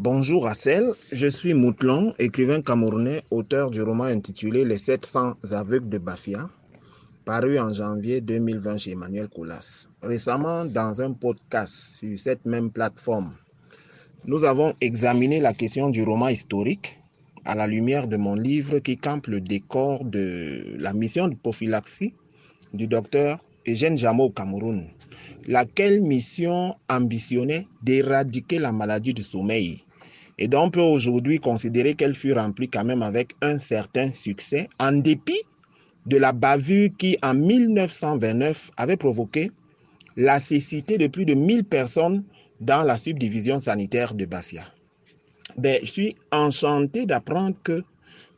Bonjour Assel, je suis Moutlon, écrivain camerounais, auteur du roman intitulé Les 700 aveugles de Bafia, paru en janvier 2020 chez Emmanuel Coulas. Récemment, dans un podcast sur cette même plateforme, nous avons examiné la question du roman historique à la lumière de mon livre qui campe le décor de la mission de prophylaxie du docteur Eugène Jameau au Cameroun, laquelle mission ambitionnait d'éradiquer la maladie du sommeil? Et donc on peut aujourd'hui considérer qu'elle fut remplie quand même avec un certain succès, en dépit de la bavure qui, en 1929, avait provoqué la cécité de plus de 1000 personnes dans la subdivision sanitaire de Bafia. Ben, je suis enchanté d'apprendre que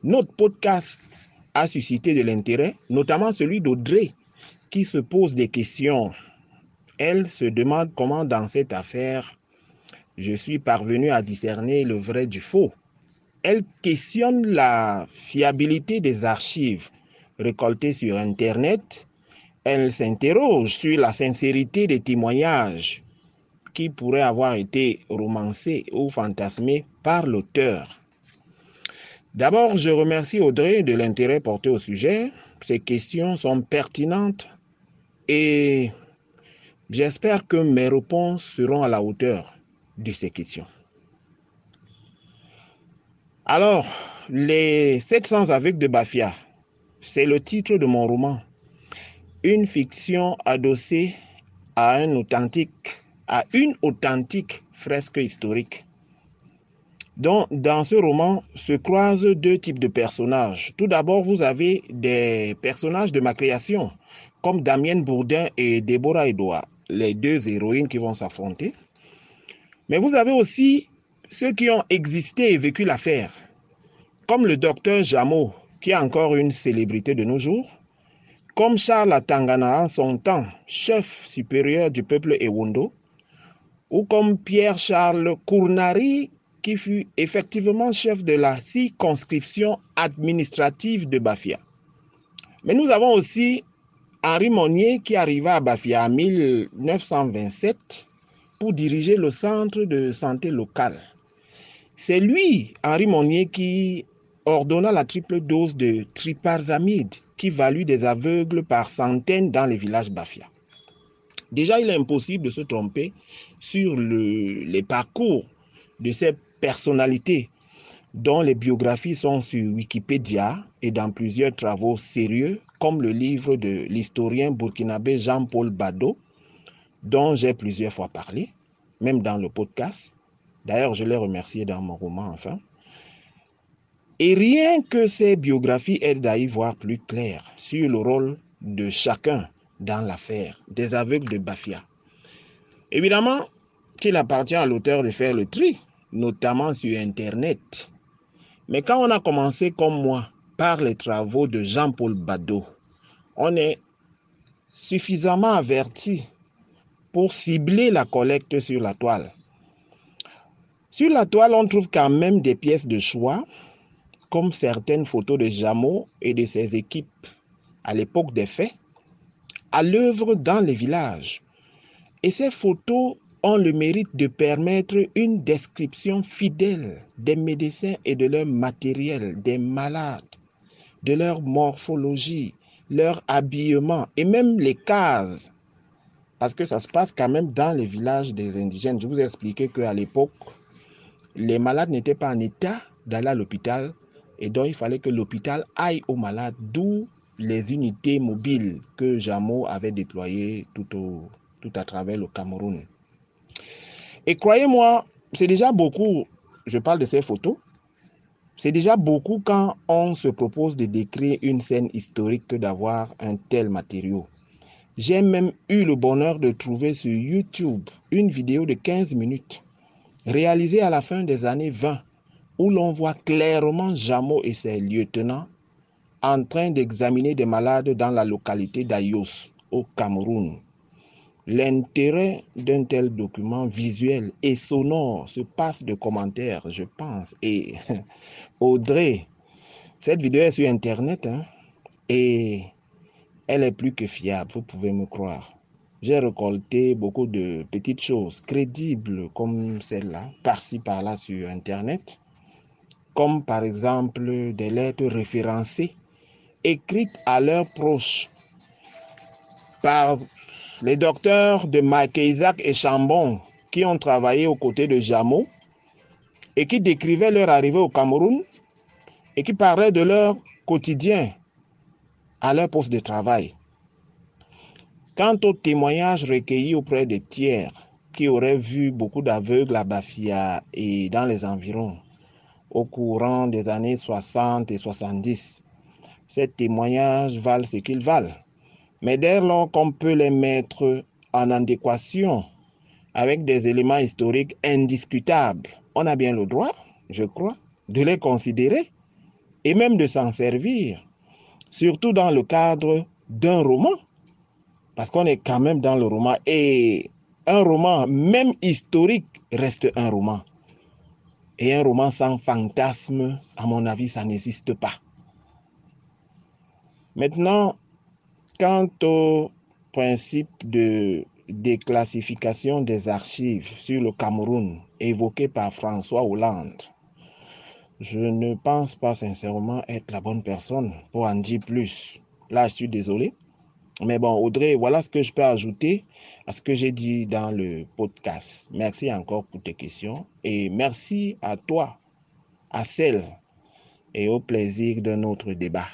notre podcast a suscité de l'intérêt, notamment celui d'Audrey, qui se pose des questions. Elle se demande comment dans cette affaire, je suis parvenu à discerner le vrai du faux. Elle questionne la fiabilité des archives récoltées sur Internet. Elle s'interroge sur la sincérité des témoignages qui pourraient avoir été romancés ou fantasmés par l'auteur. D'abord, je remercie Audrey de l'intérêt porté au sujet. Ces questions sont pertinentes et j'espère que mes réponses seront à la hauteur Alors, les 700 aveugles de Bafia, c'est le titre de mon roman. Une fiction adossée à une authentique fresque historique. Donc, dans ce roman se croisent deux types de personnages. Tout d'abord, vous avez des personnages de ma création, comme Damien Bourdin et Déborah Edouard, les deux héroïnes qui vont s'affronter. Mais vous avez aussi ceux qui ont existé et vécu l'affaire, comme le docteur Jameau, qui est encore une célébrité de nos jours, comme Charles Atangana en son temps, chef supérieur du peuple Ewondo, ou comme Pierre-Charles Cournari, qui fut effectivement chef de la circonscription administrative de Bafia. Mais nous avons aussi Henri Monnier qui arriva à Bafia en 1927 pour diriger le centre de santé local. C'est lui, Henri Monnier, qui ordonna la triple dose de triparzamide qui valut des aveugles par centaines dans les villages Bafia. Déjà, il est impossible de se tromper sur le, les parcours de ces personnalités dont les biographies sont sur Wikipédia et dans plusieurs travaux sérieux, comme le livre de l'historien burkinabé Jean-Paul Bado, dont j'ai plusieurs fois parlé, même dans le podcast. D'ailleurs, je l'ai remercié dans mon roman, enfin. Et rien que ces biographies aident à y voir plus clair sur le rôle de chacun dans l'affaire des aveugles de Bafia. Évidemment qu'il appartient à l'auteur de faire le tri, notamment sur Internet. Mais quand on a commencé comme moi par les travaux de Jean-Paul Bado, on est suffisamment averti pour cibler la collecte sur la toile. Sur la toile, on trouve quand même des pièces de choix, comme certaines photos de Jameau et de ses équipes à l'époque des faits, à l'œuvre dans les villages. Et ces photos ont le mérite de permettre une description fidèle des médecins et de leur matériel, des malades, de leur morphologie, leur habillement et même les cases. Parce que ça se passe quand même dans les villages des indigènes. Je vous ai expliqué qu'à l'époque, les malades n'étaient pas en état d'aller à l'hôpital et donc il fallait que l'hôpital aille aux malades, d'où les unités mobiles que Jameau avait déployées tout, au, tout à travers le Cameroun. Et croyez-moi, c'est déjà beaucoup, je parle de ces photos, c'est déjà beaucoup quand on se propose de décrire une scène historique que d'avoir un tel matériau. J'ai même eu le bonheur de trouver sur YouTube une vidéo de 15 minutes réalisée à la fin des années 20 où l'on voit clairement Jameau et ses lieutenants en train d'examiner des malades dans la localité d'Ayos au Cameroun. L'intérêt d'un tel document visuel et sonore se passe de commentaires, je pense. Et Audrey, cette vidéo est sur Internet hein, et elle est plus que fiable, vous pouvez me croire. j'ai récolté beaucoup de petites choses crédibles comme celle-là, par-ci par-là sur Internet, comme par exemple des lettres référencées écrites à leurs proches par les docteurs de Mike Isaac et Chambon qui ont travaillé aux côtés de Jameau et qui décrivaient leur arrivée au Cameroun et qui parlaient de leur quotidien à leur poste de travail. Quant aux témoignages recueillis auprès des tiers qui auraient vu beaucoup d'aveugles à Bafia et dans les environs au courant des années 60 et 70, ces témoignages valent ce qu'ils valent. Mais dès lors qu'on peut les mettre en adéquation avec des éléments historiques indiscutables, on a bien le droit, je crois, de les considérer et même de s'en servir, surtout dans le cadre d'un roman parce qu'on est quand même dans le roman. Et un roman, même historique, reste un roman. Et un roman sans fantasme, à mon avis, ça n'existe pas. Maintenant, quant au principe de déclassification des archives sur le Cameroun évoqué par François Hollande, je ne pense pas sincèrement être la bonne personne pour en dire plus. Là, je suis désolé. Mais bon, Audrey, voilà ce que je peux ajouter à ce que j'ai dit dans le podcast. Merci encore pour tes questions et merci à toi, à celle et au plaisir de notre débat.